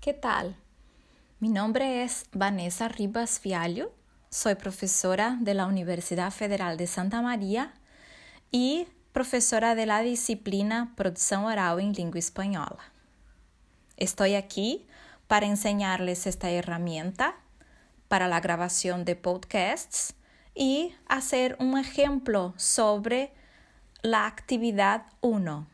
¿qué tal? Mi nombre es Vanessa Ribas Fiallo, soy profesora de la Universidad Federal de Santa María y profesora de la disciplina Producción Oral en Lengua Española. Estoy aquí para enseñarles esta herramienta para la grabación de podcasts y hacer un ejemplo sobre la actividad 1.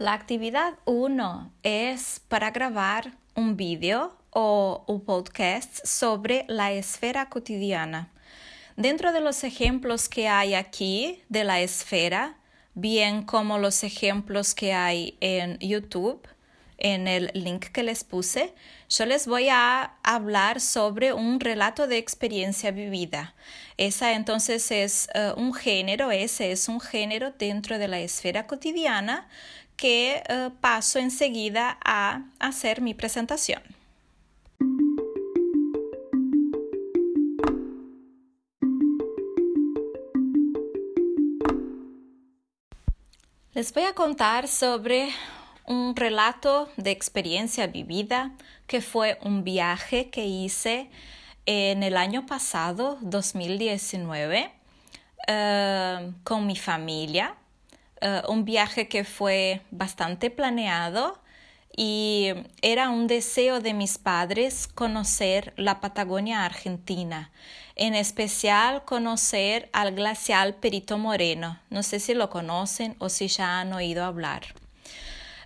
La actividad 1 es para grabar un vídeo o un podcast sobre la esfera cotidiana. Dentro de los ejemplos que hay aquí de la esfera, bien como los ejemplos que hay en YouTube, en el link que les puse, yo les voy a hablar sobre un relato de experiencia vivida. Esa entonces es eh, un género, ese es un género dentro de la esfera cotidiana que uh, paso enseguida a hacer mi presentación. Les voy a contar sobre un relato de experiencia vivida que fue un viaje que hice en el año pasado, 2019, uh, con mi familia. Eh, un viaje que fue bastante planeado y era un deseo de mis padres conocer la Patagonia Argentina, en especial conocer al glacial Perito Moreno. No sé si lo conocen o si ya han oído hablar.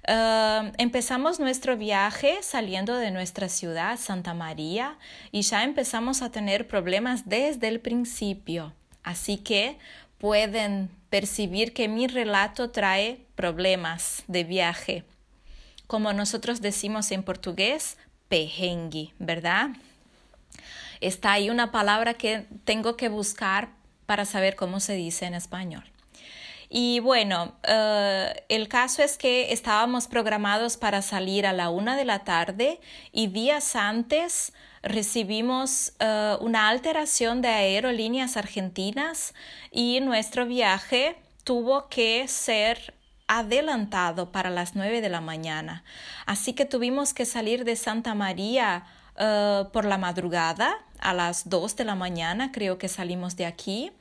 Eh, empezamos nuestro viaje saliendo de nuestra ciudad, Santa María, y ya empezamos a tener problemas desde el principio. Así que pueden percibir que mi relato trae problemas de viaje. Como nosotros decimos en portugués, pejengue, ¿verdad? Está ahí una palabra que tengo que buscar para saber cómo se dice en español. Y bueno, eh, el caso es que estábamos programados para salir a la una de la tarde y días antes recibimos eh, una alteración de aerolíneas argentinas y nuestro viaje tuvo que ser adelantado para las nueve de la mañana. Así que tuvimos que salir de Santa María eh, por la madrugada, a las dos de la mañana creo que salimos de aquí,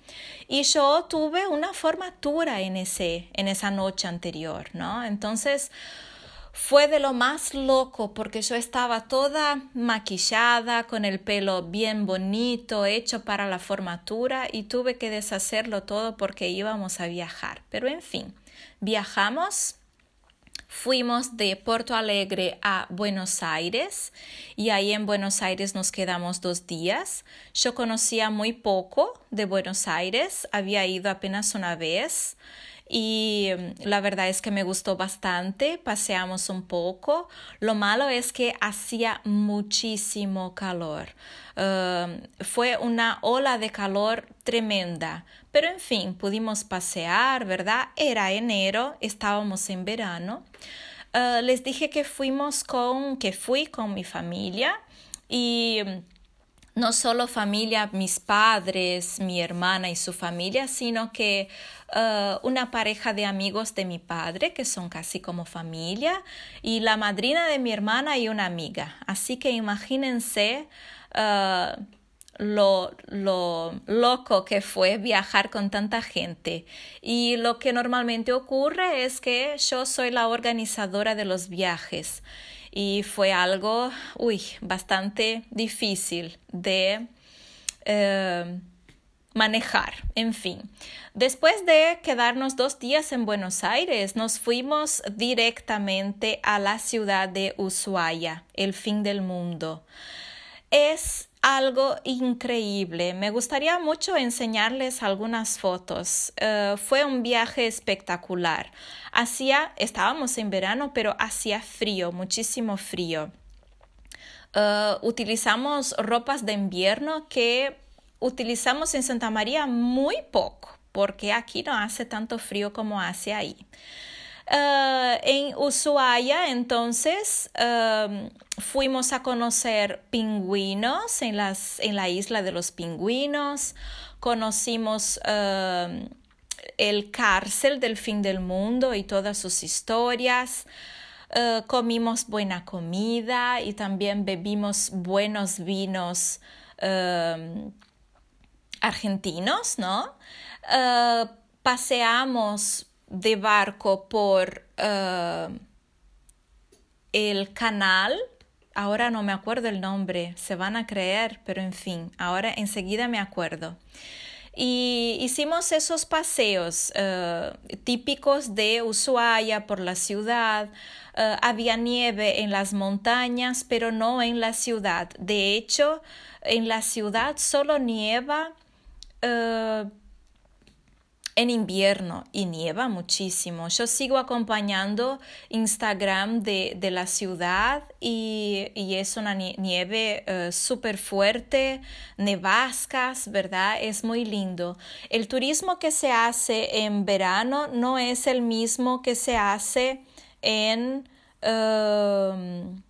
y yo tuve una formatura en, ese, en esa noche anterior, ¿no? Entonces, fue de lo más loco porque yo estaba toda maquillada, con el pelo bien bonito, hecho para la formatura y tuve que deshacerlo todo porque íbamos a viajar. Pero en fin, viajamos. Fuimos de Porto Alegre a Buenos Aires y ahí en Buenos Aires nos quedamos dos días. Yo conocía muy poco de Buenos Aires, había ido apenas una vez y mm, la verdad es que me gustó bastante, paseamos un poco. Lo malo es que hacía muchísimo calor. Um, fue una ola de calor tremenda, pero en fin, pudimos pasear, ¿verdad? Era enero, estábamos en verano. Uh, les dije que fuimos con, que fui con mi familia y mm, no solo familia, mis padres, mi hermana y su familia, sino que uh, una pareja de amigos de mi padre, que son casi como familia, y la madrina de mi hermana y una amiga. Así que imagínense uh, lo, lo loco que fue viajar con tanta gente. Y lo que normalmente ocurre es que yo soy la organizadora de los viajes y fue algo, uy, bastante difícil de eh, manejar. En fin, después de quedarnos dos días en Buenos Aires, nos fuimos directamente a la ciudad de Ushuaia, el fin del mundo. Es algo increíble. Me gustaría mucho enseñarles algunas fotos. Eh, fue un viaje espectacular. Hacía, estábamos en verano, pero hacía frío, muchísimo frío. Eh, utilizamos ropas de invierno que utilizamos en Santa María muy poco, porque aquí no hace tanto frío como hace ahí. Uh, en Ushuaia, entonces, fuimos a conocer pingüinos en, las, en la isla de los pingüinos, conocimos um, el cárcel del fin del mundo y todas sus historias. Eh, comimos buena comida y también bebimos buenos vinos em, argentinos, ¿no? Eh, paseamos de barco por eh, el canal ahora no me acuerdo el nombre, se van a creer, pero en fin, ahora enseguida me acuerdo. Y hicimos esos paseos uh, típicos de Ushuaia por la ciudad. Uh, había nieve en las montañas, pero no en la ciudad. De hecho, en la ciudad solo nieva uh, en invierno y nieva muchísimo. Yo sigo acompañando Instagram de, de la ciudad y, y, es una nieve uh, súper fuerte, nevascas, ¿verdad? Es muy lindo. El turismo que se hace en verano no es el mismo que se hace en... Uh,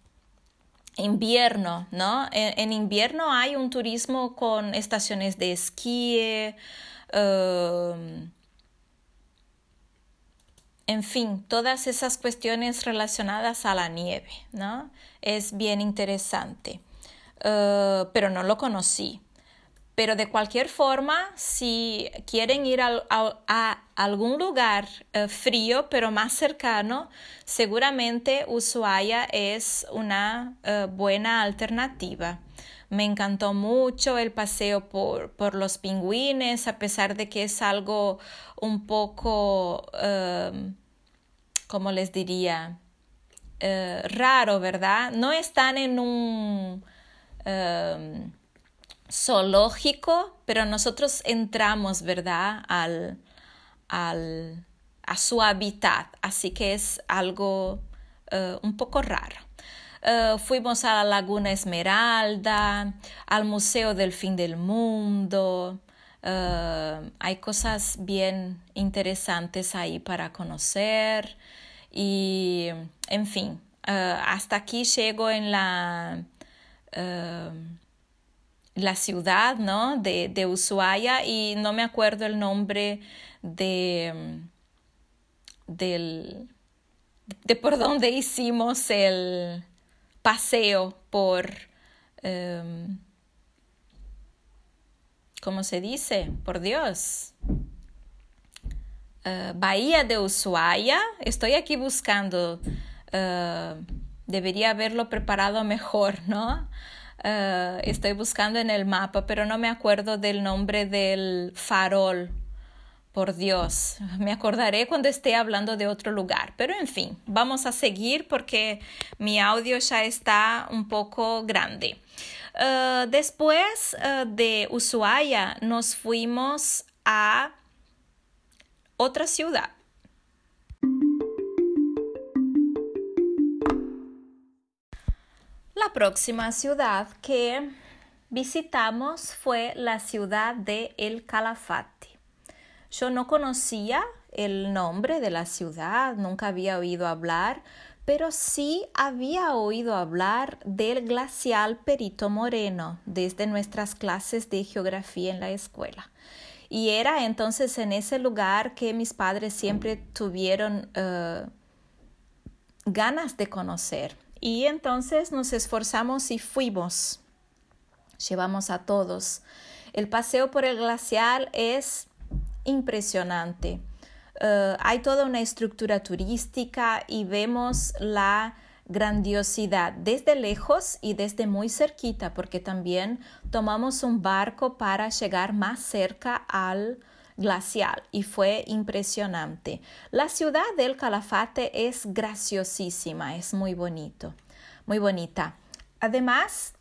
invierno, ¿no? En, en, invierno hay un turismo con estaciones de esquí, Em, en fin, todas esas cuestiones relacionadas a la nieve, ¿no? Es bien interesante, uh, pero no lo conocí. Pero de cualquier forma, si quieren ir a, algún lugar uh, frío pero más cercano, seguramente Ushuaia es una uh, buena alternativa. Me encantó mucho el paseo por, por los pingüines, a pesar de que es algo un poco, um, ¿cómo les diría? Uh, raro, ¿verdad? No están en un um, zoológico, pero nosotros entramos, ¿verdad? Al, al, a su hábitat, así que es algo uh, un poco raro. Uh, fuimos a la Laguna Esmeralda, al Museo del Fin del Mundo. Uh, hay cosas bien interesantes ahí para conocer y, en fin, uh, hasta aquí llego en la, la ciudad ¿no? de, de Ushuaia y no me acuerdo el nombre de, del, de por dónde hicimos el, paseo por, um, ¿cómo se dice? Por Dios. Uh, Bahía de Ushuaia. Estoy aquí buscando. Uh, debería haberlo preparado mejor, ¿no? Uh, estoy buscando en el mapa, pero no me acuerdo del nombre del farol por Dios, me acordaré cuando esté hablando de otro lugar. Pero en fin, vamos a seguir porque mi audio ya está un poco grande. Uh, después uh, de Ushuaia nos fuimos a otra ciudad. La próxima ciudad que visitamos fue la ciudad de El Calafate. Yo no conocía el nombre de la ciudad, nunca había oído hablar, pero sí había oído hablar del glacial Perito Moreno desde nuestras clases de geografía en la escuela. Y era entonces en ese lugar que mis padres siempre tuvieron uh, ganas de conocer. Y entonces nos esforzamos y fuimos. Llevamos a todos. El paseo por el glacial es impresionante. Uh, hay toda una estructura turística y vemos la grandiosidad desde lejos y desde muy cerquita, porque también tomamos un barco para llegar más cerca al glacial y fue impresionante. La ciudad del Calafate es graciosísima, es muy bonito, muy bonita. Además,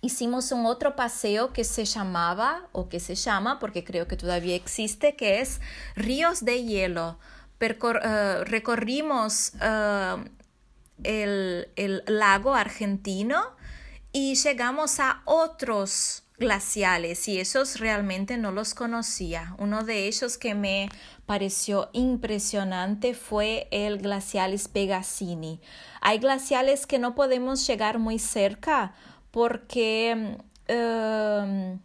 hicimos un otro paseo que se llamaba, o que se llama, porque creo que todavía existe, que es Ríos de Hielo. Eh, recorrimos eh, el, el lago argentino y llegamos a otros glaciales y esos realmente no los conocía. Uno de ellos que me pareció impresionante fue el glacial Spegazzini. Hay glaciales que no podemos llegar muy cerca porque em,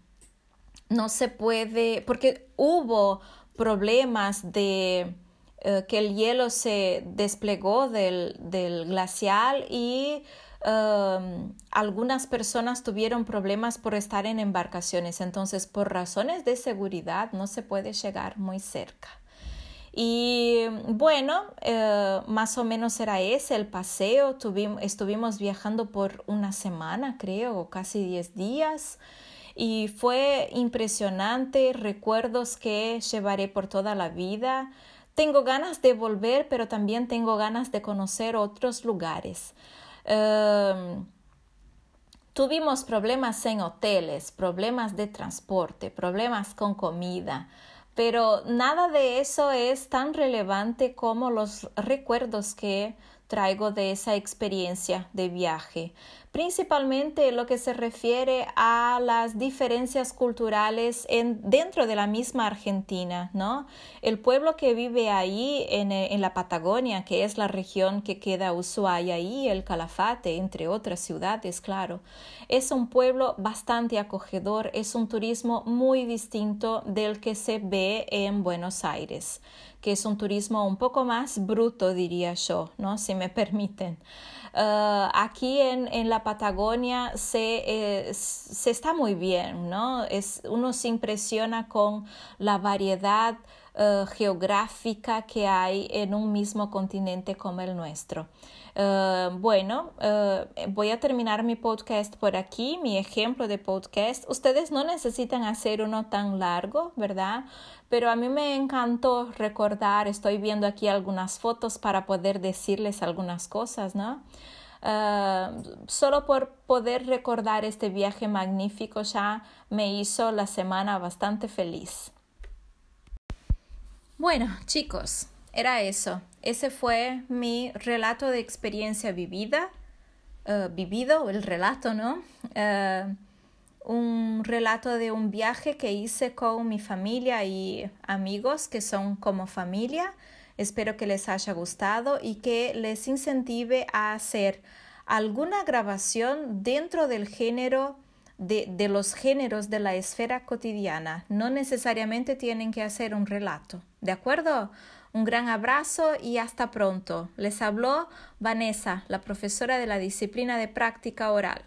no se puede, porque hubo problemas de eh, que el hielo se desplegó del, del glacial y um, algunas personas tuvieron problemas por estar en embarcaciones. Entonces, por razones de seguridad, no se puede llegar muy cerca. Y bueno, eh, más o menos era ese el paseo. estuvimos viajando por una semana, creo, casi 10 días. Y fue impresionante, recuerdos que llevaré por toda la vida. Tengo ganas de volver, pero también tengo ganas de conocer otros lugares. Em, tuvimos problemas en hoteles, problemas de transporte, problemas con comida, pero nada de eso es tan relevante como los recuerdos que traigo de esa experiencia de viaje principalmente lo que se refiere a las diferencias culturales en, dentro de la misma Argentina, ¿no? El pueblo que vive ahí en, en la Patagonia, que es la región que queda Ushuaia y el Calafate, entre otras ciudades, claro, es un pueblo bastante acogedor, es un turismo muy distinto del que se ve en Buenos Aires que es un turismo un poco más bruto, diría yo, ¿no? si me permiten. Uh, aquí en, en, la Patagonia se, eh, se, está muy bien, ¿no? Es, uno se impresiona con la variedad uh, geográfica que hay en un mismo continente como el nuestro. Uh, bueno, voy a terminar mi podcast por aquí, mi ejemplo de podcast. Ustedes no necesitan hacer uno tan largo, ¿verdad? pero a mí me encantó recordar, estoy viendo aquí algunas fotos para poder decirles algunas cosas, ¿no? Solo por poder recordar este viaje magnífico ya me hizo la semana bastante feliz. Bueno, chicos, era eso. Ese fue mi relato de experiencia vivida, uh, vivido, el relato, ¿no? Uh, un relato de un viaje que hice con mi familia y amigos que son como familia. Espero que les haya gustado y que les incentive a hacer alguna grabación dentro del género de, de, los géneros de la esfera cotidiana. No necesariamente tienen que hacer un relato. ¿De acuerdo? Un gran abrazo y hasta pronto. Les habló Vanessa, la profesora de la disciplina de práctica oral.